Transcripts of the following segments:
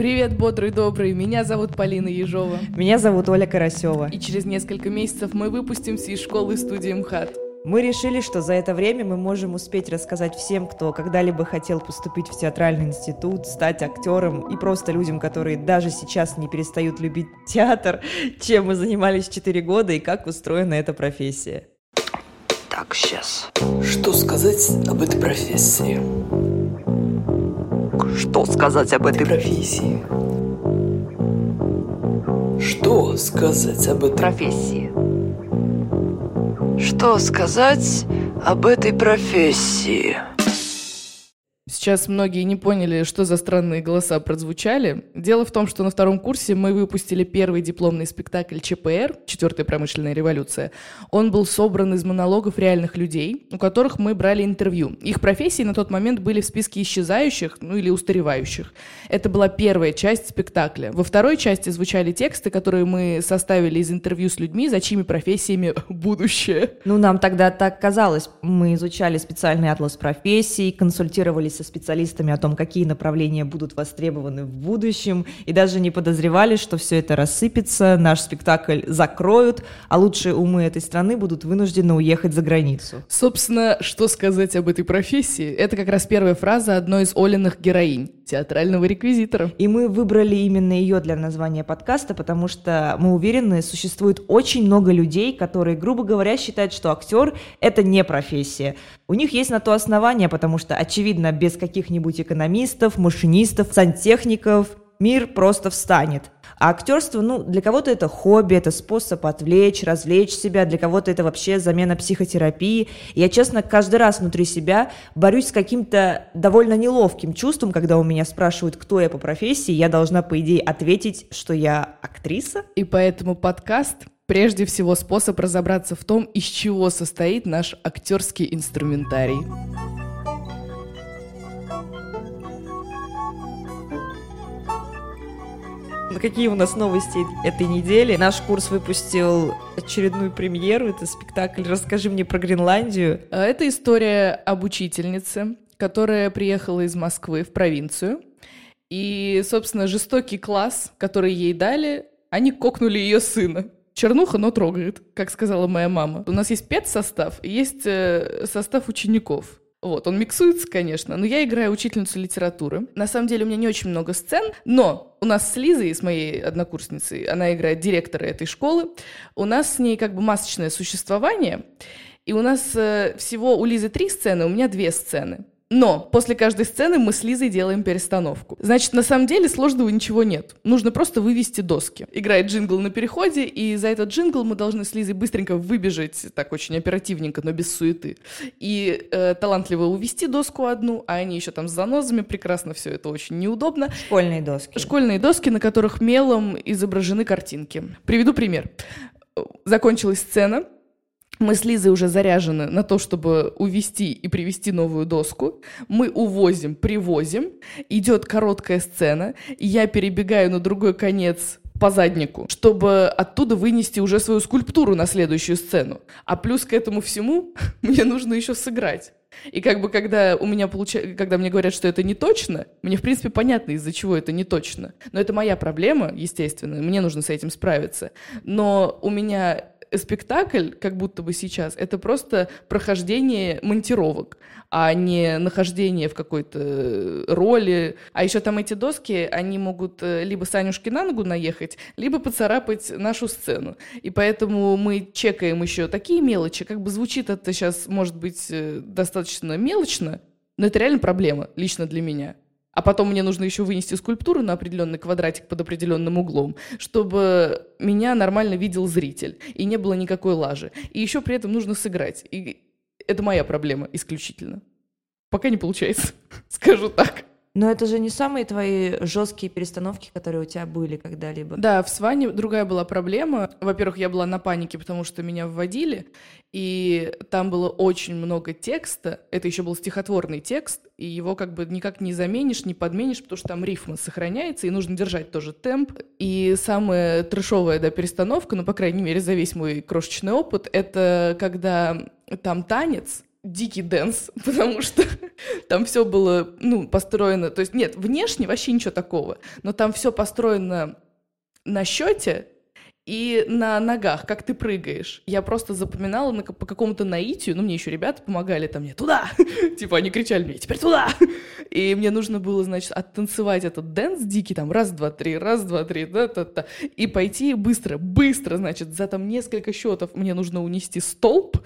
Привет, бодрый, добрый. Меня зовут Полина Ежова. Меня зовут Оля Карасева. И через несколько месяцев мы выпустимся из школы студии МХАТ. Мы решили, что за это время мы можем успеть рассказать всем, кто когда-либо хотел поступить в театральный институт, стать актером и просто людям, которые даже сейчас не перестают любить театр, чем мы занимались 4 года и как устроена эта профессия. Так, сейчас. Что сказать об этой профессии? Что сказать об этой профессии? Что сказать об этой профессии? Что сказать об этой профессии? Сейчас многие не поняли, что за странные голоса прозвучали. Дело в том, что на втором курсе мы выпустили первый дипломный спектакль ЧПР «Четвертая промышленная революция». Он был собран из монологов реальных людей, у которых мы брали интервью. Их профессии на тот момент были в списке исчезающих, ну или устаревающих. Это была первая часть спектакля. Во второй части звучали тексты, которые мы составили из интервью с людьми, за чьими профессиями будущее. Ну, нам тогда так казалось. Мы изучали специальный атлас профессий, консультировались со специалистами о том, какие направления будут востребованы в будущем, и даже не подозревали, что все это рассыпется, наш спектакль закроют, а лучшие умы этой страны будут вынуждены уехать за границу. Собственно, что сказать об этой профессии? Это как раз первая фраза одной из Олиных героинь театрального реквизитора. И мы выбрали именно ее для названия подкаста, потому что мы уверены, существует очень много людей, которые, грубо говоря, считают, что актер — это не профессия. У них есть на то основание, потому что, очевидно, без каких-нибудь экономистов, машинистов, сантехников мир просто встанет. А актерство, ну, для кого-то это хобби, это способ отвлечь, развлечь себя, для кого-то это вообще замена психотерапии. Я, честно, каждый раз внутри себя борюсь с каким-то довольно неловким чувством, когда у меня спрашивают, кто я по профессии, я должна, по идее, ответить, что я актриса. И поэтому подкаст прежде всего способ разобраться в том, из чего состоит наш актерский инструментарий. Какие у нас новости этой недели? Наш курс выпустил очередную премьеру. Это спектакль «Расскажи мне про Гренландию». А, это история об учительнице, которая приехала из Москвы в провинцию. И, собственно, жестокий класс, который ей дали, они кокнули ее сына. Чернуха, но трогает, как сказала моя мама. У нас есть педсостав и есть э, состав учеников. Вот, он миксуется, конечно, но я играю учительницу литературы. На самом деле у меня не очень много сцен, но у нас с Лизой, с моей однокурсницей, она играет директора этой школы, у нас с ней как бы масочное существование, и у нас э, всего у Лизы три сцены, у меня две сцены. Но после каждой сцены мы с Лизой делаем перестановку. Значит, на самом деле сложного ничего нет. Нужно просто вывести доски. Играет джингл на переходе, и за этот джингл мы должны с Лизой быстренько выбежать, так очень оперативненько, но без суеты. И э, талантливо увести доску одну, а они еще там с занозами, прекрасно все это очень неудобно. Школьные доски. Школьные доски, на которых мелом изображены картинки. Приведу пример. Закончилась сцена, мы с Лизой уже заряжены на то, чтобы увести и привести новую доску. Мы увозим, привозим. Идет короткая сцена. И я перебегаю на другой конец по заднику, чтобы оттуда вынести уже свою скульптуру на следующую сцену. А плюс к этому всему мне нужно еще сыграть. И как бы когда у меня получается, когда мне говорят, что это не точно, мне в принципе понятно, из-за чего это не точно. Но это моя проблема, естественно, мне нужно с этим справиться. Но у меня спектакль, как будто бы сейчас, это просто прохождение монтировок, а не нахождение в какой-то роли. А еще там эти доски, они могут э, либо Санюшке на ногу наехать, либо поцарапать нашу сцену. И поэтому мы чекаем еще такие мелочи. Как бы звучит это сейчас, может быть, э, достаточно мелочно, но это реально проблема лично для меня. А потом мне нужно еще вынести скульптуру на определенный квадратик под определенным углом, чтобы меня нормально видел зритель, и не было никакой лажи. И еще при этом нужно сыграть. И это моя проблема исключительно. Пока не получается, скажу так. Но это же не самые твои жесткие перестановки, которые у тебя были когда-либо. Да, в Сване другая была проблема. Во-первых, я была на панике, потому что меня вводили, и там было очень много текста. Это еще был стихотворный текст, и его как бы никак не заменишь, не подменишь, потому что там рифма сохраняется, и нужно держать тоже темп. И самая трешовая, да, перестановка, ну, по крайней мере, за весь мой крошечный опыт, это когда там танец, дикий dance, потому что там все было, ну, построено, то есть нет, внешне вообще ничего такого, но там все построено на счете, и на ногах, как ты прыгаешь. Я просто запоминала на, по какому-то наитию, ну, мне еще ребята помогали там мне туда, типа они кричали мне, теперь туда. И мне нужно было, значит, оттанцевать этот dance дикий, там, раз, два, три, раз, два, три, да, та, та, и пойти быстро, быстро, значит, за там несколько счетов мне нужно унести столб,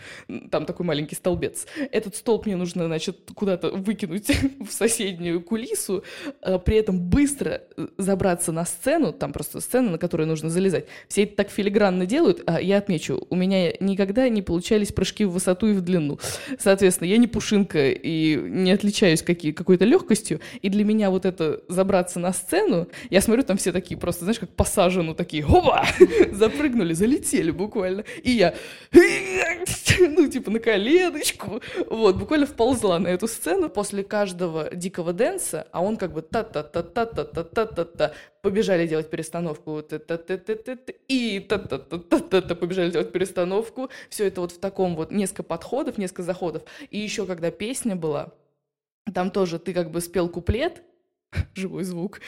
там такой маленький столбец. Этот столб мне нужно, значит, куда-то выкинуть в соседнюю кулису, а при этом быстро э, забраться на сцену, там просто сцена, на которую нужно залезать. Все это так филигранно делают, а я отмечу, у меня никогда не получались прыжки в высоту и в длину. Соответственно, я не пушинка и не отличаюсь какие, какой-то легкостью, и для меня вот это забраться на сцену, я смотрю, там все такие просто, знаешь, как посажены, такие, опа, запрыгнули, залетели буквально, и я, ну, типа, на коленочку, вот, буквально вползла на эту сцену после каждого дикого дэнса, а он как бы та-та-та-та-та-та-та-та-та, побежали делать перестановку, и побежали делать перестановку. Все это вот в таком вот несколько подходов, несколько заходов. И еще когда песня была, там тоже ты как бы спел куплет, живой звук,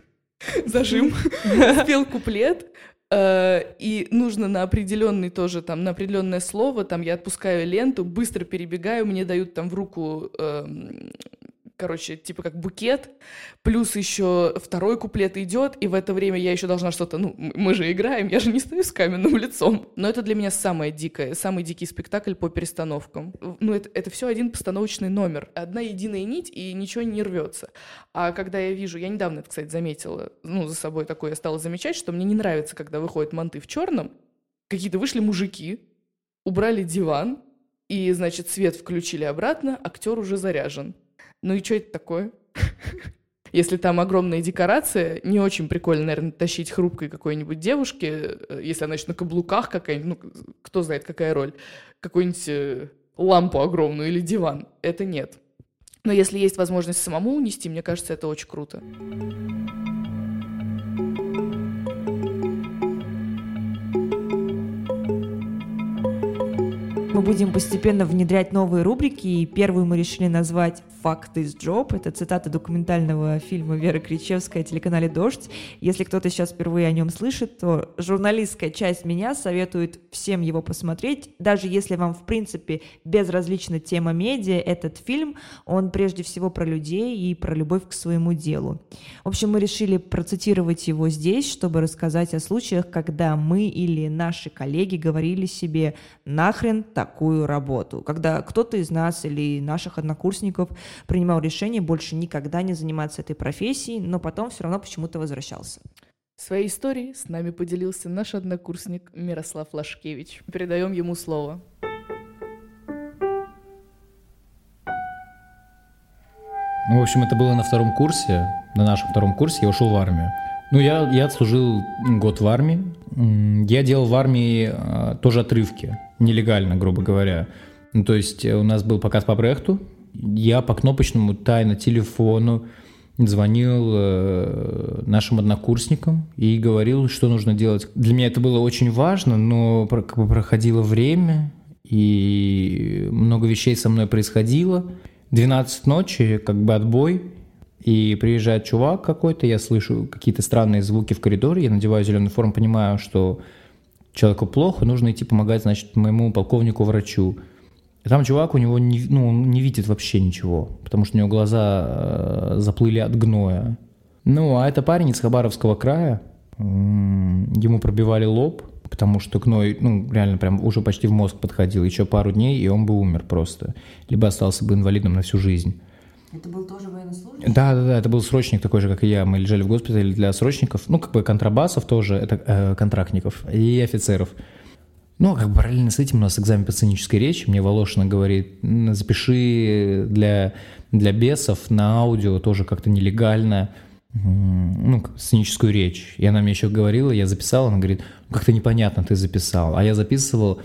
зажим, спел куплет, и нужно на определенный тоже, там, на определенное слово, там, я отпускаю ленту, быстро перебегаю, мне дают там в руку короче, типа как букет, плюс еще второй куплет идет, и в это время я еще должна что-то, ну, мы же играем, я же не стою с каменным лицом. Но это для меня самое дикое, самый дикий спектакль по перестановкам. Ну, это, это все один постановочный номер, одна единая нить, и ничего не рвется. А когда я вижу, я недавно это, кстати, заметила, ну, за собой такое я стала замечать, что мне не нравится, когда выходят манты в черном, какие-то вышли мужики, убрали диван, и, значит, свет включили обратно, актер уже заряжен. Ну и что это такое? Если там огромная декорация, не очень прикольно, наверное, тащить хрупкой какой-нибудь девушке, э, если она еще на каблуках какая-нибудь, ну, кто знает, какая роль, какую-нибудь э, лампу огромную или диван. Это нет. Но если есть возможность самому унести, мне кажется, это очень круто. Мы будем постепенно внедрять новые рубрики, и первую мы решили назвать «Fact is Job». Это цитата документального фильма Веры Кричевской о телеканале «Дождь». Если кто-то сейчас впервые о нем слышит, то журналистская часть меня советует всем его посмотреть. Даже если вам, в принципе, безразлична тема медиа, этот фильм, он прежде всего про людей и про любовь к своему делу. В общем, мы решили процитировать его здесь, чтобы рассказать о случаях, когда мы или наши коллеги говорили себе «нахрен такую работу, когда кто-то из нас или наших однокурсников принимал решение больше никогда не заниматься этой профессией, но потом все равно почему-то возвращался. Своей историей с нами поделился наш однокурсник Мирослав Лашкевич. Передаем ему слово. Ну, в общем, это было на втором курсе, на нашем втором курсе, я ушел в армию. Ну, я, я отслужил год в армии. Я делал в армии э, тоже отрывки, нелегально, грубо говоря. Ну, то есть э, у нас был показ по проекту, я по кнопочному тайно телефону звонил э, нашим однокурсникам и говорил, что нужно делать. Для меня это было очень важно, но как бы проходило время, и много вещей со мной происходило. 12 ночи, как бы отбой, и приезжает чувак какой-то, я слышу какие-то странные звуки в коридоре, я надеваю зеленую форму, понимаю, что человеку плохо, нужно идти помогать, значит, моему полковнику-врачу. Там чувак, у него не, ну, не видит вообще ничего, потому что у него глаза э, заплыли от гноя. Ну, а это парень из Хабаровского края, ему пробивали лоб, потому что гной, ну, реально прям уже почти в мозг подходил. Еще пару дней, и он бы умер просто. Либо остался бы инвалидом на всю жизнь. Это был тоже военнослужащий? Да, да, да, это был срочник такой же, как и я. Мы лежали в госпитале для срочников, ну, как бы контрабасов тоже, это э, контрактников и офицеров. Ну, как бы параллельно с этим у нас экзамен по сценической речи. Мне Волошина говорит, запиши для, для бесов на аудио тоже как-то нелегально ну, сценическую речь. И она мне еще говорила, я записал, она говорит, ну, как-то непонятно ты записал. А я записывал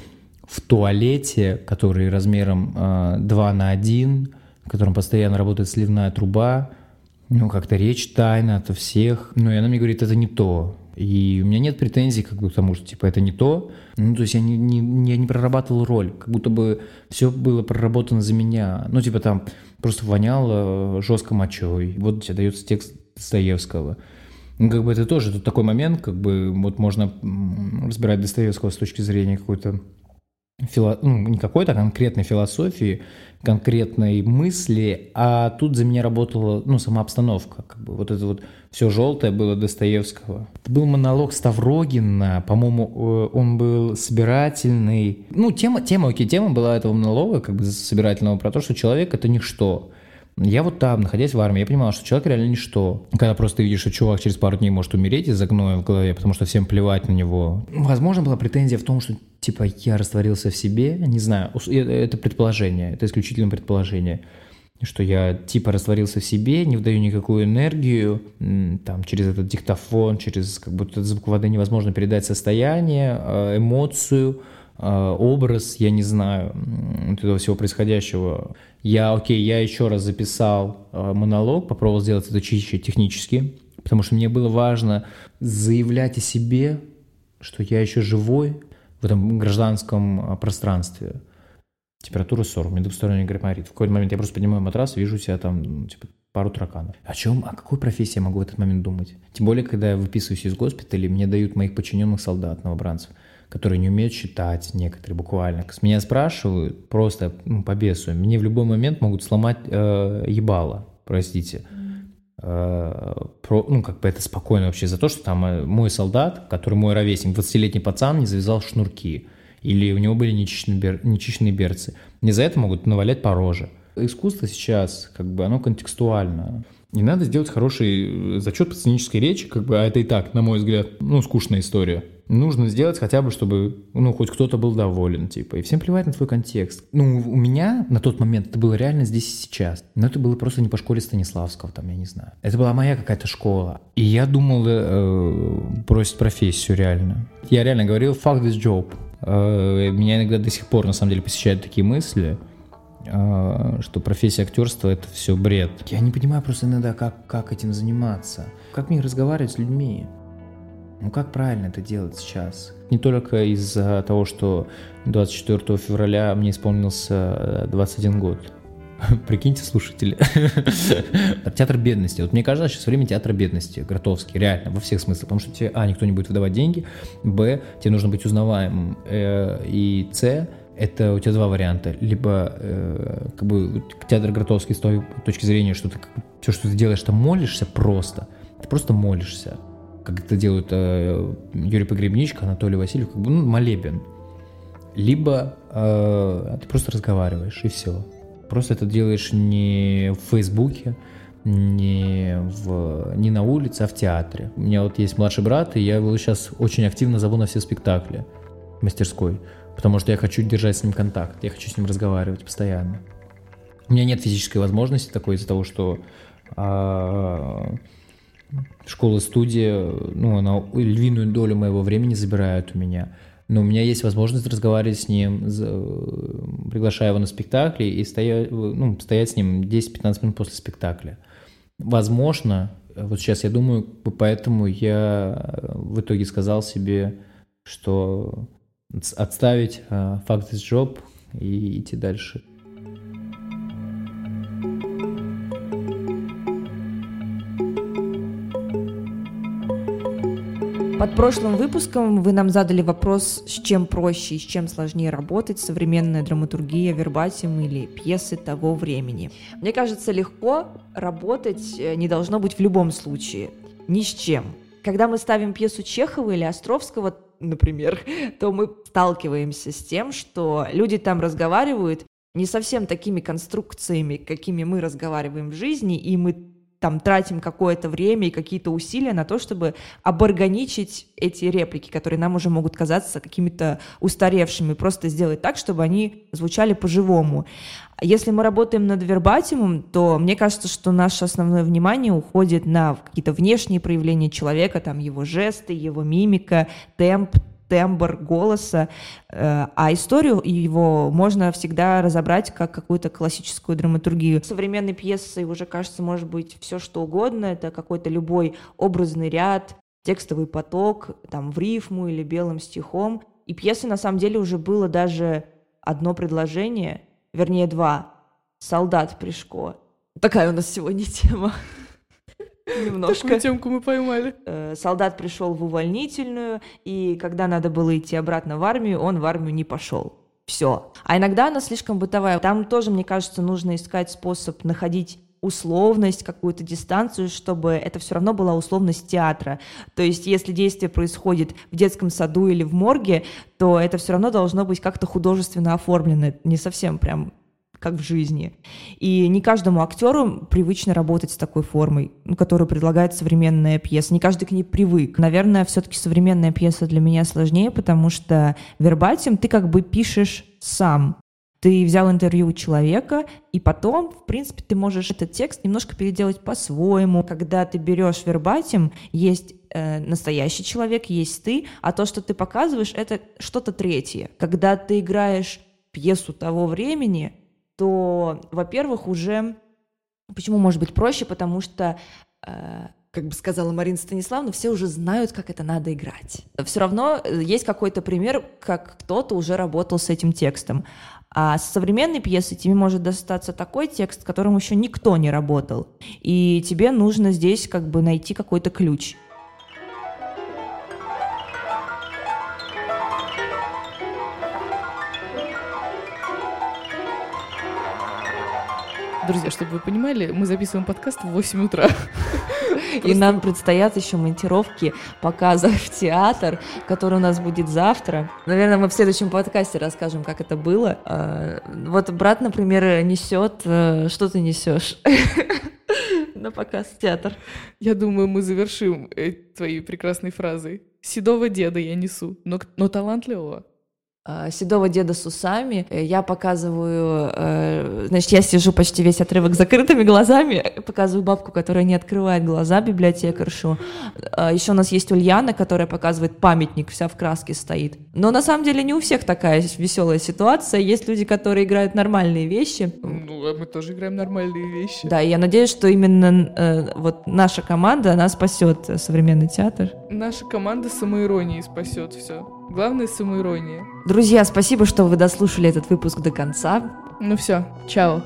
в туалете, который размером э, 2 на 1, в котором постоянно работает сливная труба, ну, как-то речь тайна от всех. Ну, и она мне говорит, это не то. И у меня нет претензий как бы к тому, что типа это не то. Ну, то есть я не, не, я не прорабатывал роль, как будто бы все было проработано за меня. Ну, типа там просто воняло жестко мочой. Вот тебе дается текст Достоевского. Ну, как бы это тоже тут такой момент, как бы вот можно разбирать Достоевского с точки зрения какой-то фило... ну, не какой-то конкретной философии, конкретной мысли, а тут за меня работала, ну, сама обстановка, как бы вот это вот все желтое было Достоевского. Это был монолог Ставрогина, по-моему, он был собирательный. Ну, тема, тема, окей, тема была этого монолога, как бы собирательного, про то, что человек — это ничто. Я вот там, находясь в армии, я понимал, что человек реально ничто. Когда просто видишь, что чувак через пару дней может умереть из-за гноя в голове, потому что всем плевать на него. Возможно, была претензия в том, что типа я растворился в себе, не знаю, это предположение, это исключительно предположение что я типа растворился в себе, не вдаю никакую энергию, там, через этот диктофон, через как будто звук воды невозможно передать состояние, э, эмоцию, э, образ, я не знаю, вот этого всего происходящего. Я, окей, я еще раз записал э, монолог, попробовал сделать это чище технически, потому что мне было важно заявлять о себе, что я еще живой в этом гражданском э, пространстве. Температура 40, мне двусторонний гайморит. В какой-то момент я просто поднимаю матрас, вижу себя там, ну, типа, пару тараканов. О чем, о какой профессии я могу в этот момент думать? Тем более, когда я выписываюсь из госпиталя, мне дают моих подчиненных солдат, новобранцев – которые не умеют читать некоторые буквально. С меня спрашивают просто ну, по бесу. Мне в любой момент могут сломать э, ебало, простите. Э, про, ну, как бы это спокойно вообще за то, что там э, мой солдат, который мой ровесник, 20-летний пацан, не завязал шнурки. Или у него были нечищенные, бер, нечищенные берцы. Не за это могут навалять по роже. Искусство сейчас, как бы, оно контекстуально. Не надо сделать хороший э, зачет по сценической речи, как бы, а это и так, на мой взгляд, ну, скучная история нужно сделать хотя бы, чтобы, ну, хоть кто-то был доволен, типа, и всем плевать на твой контекст. Ну, у меня на тот момент это было реально здесь и сейчас, но это было просто не по школе Станиславского, там, я не знаю. Это была моя какая-то школа. И я думал э, бросить профессию реально. Я реально говорил fuck this job. Э, меня иногда до сих пор, на самом деле, посещают такие мысли, э, что профессия актерства это все бред. Я не понимаю просто иногда, как, как этим заниматься. Как мне разговаривать с людьми? Ну как правильно это делать сейчас? Не только из-за того, что 24 февраля мне исполнился 21 год. Прикиньте, слушатели. Театр бедности. Вот мне кажется, сейчас время театра бедности. Гротовский, реально, во всех смыслах. Потому что тебе, а, никто не будет выдавать деньги, б, тебе нужно быть узнаваемым, э, и с, это у тебя два варианта. Либо э, как бы театр Гротовский с той точки зрения, что ты все, что ты делаешь, ты молишься просто. Ты просто молишься как это делают э, Юрий Погребничка, Анатолий Васильев, как бы ну, молебен. Либо э, ты просто разговариваешь, и все. Просто это делаешь не в Фейсбуке, не, в, не на улице, а в театре. У меня вот есть младший брат, и я его сейчас очень активно зову на все спектакли в мастерской, потому что я хочу держать с ним контакт, я хочу с ним разговаривать постоянно. У меня нет физической возможности такой из-за того, что а, школа-студия, ну, она львиную долю моего времени забирает у меня. Но у меня есть возможность разговаривать с ним, приглашая его на спектакли и стоять, ну, стоять с ним 10-15 минут после спектакля. Возможно, вот сейчас я думаю, поэтому я в итоге сказал себе, что отставить факт из job и идти дальше. Под прошлым выпуском вы нам задали вопрос, с чем проще и с чем сложнее работать, современная драматургия, вербатим или пьесы того времени. Мне кажется, легко работать э, не должно быть в любом случае, ни с чем. Когда мы ставим пьесу Чехова или Островского, например, то мы сталкиваемся с тем, что люди там разговаривают не совсем такими конструкциями, какими мы разговариваем в жизни, и мы там тратим какое-то время и какие-то усилия на то, чтобы оборганичить эти реплики, которые нам уже могут казаться какими-то устаревшими, просто сделать так, чтобы они звучали по-живому. Если мы работаем над вербатимом, то мне кажется, что наше основное внимание уходит на какие-то внешние проявления человека, там его жесты, его мимика, темп, тембр голоса, э, а историю его можно всегда разобрать как какую-то классическую драматургию. Современной пьесой уже, кажется, может быть все что угодно, это какой-то любой образный ряд, текстовый поток, там, в рифму или белым стихом. И пьесы, на самом деле, уже было даже одно предложение, вернее, два. «Солдат Пришко». Такая у нас сегодня тема. Немножко. Такую темку мы поймали. Э, Солдат пришел в увольнительную, и когда надо было идти обратно в армию, он в армию не пошел. Все. А иногда она слишком бытовая. Там тоже, мне кажется, нужно искать способ находить условность, какую-то дистанцию, чтобы это все равно была условность театра. То есть, если действие происходит в детском саду или в морге, то это все равно должно быть как-то художественно оформлено, не совсем прям как в жизни. И не каждому актеру привычно работать с такой формой, ну, которую предлагает современная пьеса. Не каждый к ней привык. Наверное, все-таки современная пьеса для меня сложнее, потому что вербатим ты как бы пишешь сам. Ты взял интервью у человека, и потом, в принципе, ты можешь этот текст немножко переделать по-своему. Когда ты берешь вербатим, есть э, настоящий человек, есть ты, а то, что ты показываешь, это что-то третье. Когда ты играешь пьесу того времени, то, во-первых, уже... Почему может быть проще? Потому что э, как бы сказала Марина Станиславовна, все уже знают, как это надо играть. Все равно э, есть какой-то пример, как кто-то уже работал с этим текстом. А с современной пьесой тебе может достаться такой текст, с которым еще никто не работал. И тебе нужно здесь как бы найти какой-то ключ. Друзья, чтобы вы понимали, мы записываем подкаст в 8 утра. И нам предстоят еще монтировки показов в театр, который у нас будет завтра. Наверное, мы в следующем подкасте расскажем, как это было. А, вот брат, например, несет... э, Что ты несешь? На показ в театр. Я думаю, мы завершим э, твоей прекрасной фразой. Седого деда я несу, но, но талантливого. А, седого деда с усами. Э, Я показываю, э, значит, я сижу почти весь отрывок с закрытыми глазами, показываю бабку, которая не открывает глаза, библиотекаршу. Еще у нас есть Ульяна, которая показывает памятник, вся в краске стоит. Но на самом деле не у всех такая веселая ситуация. Есть люди, которые играют нормальные вещи. Ну, а мы тоже играем нормальные вещи. Да, и я надеюсь, что именно э, вот наша команда, она спасет э, современный театр. Наша команда самоиронии спасет все. Главное самоирония. Друзья, спасибо, что вы дослушали этот выпуск до конца. Ну все, чао.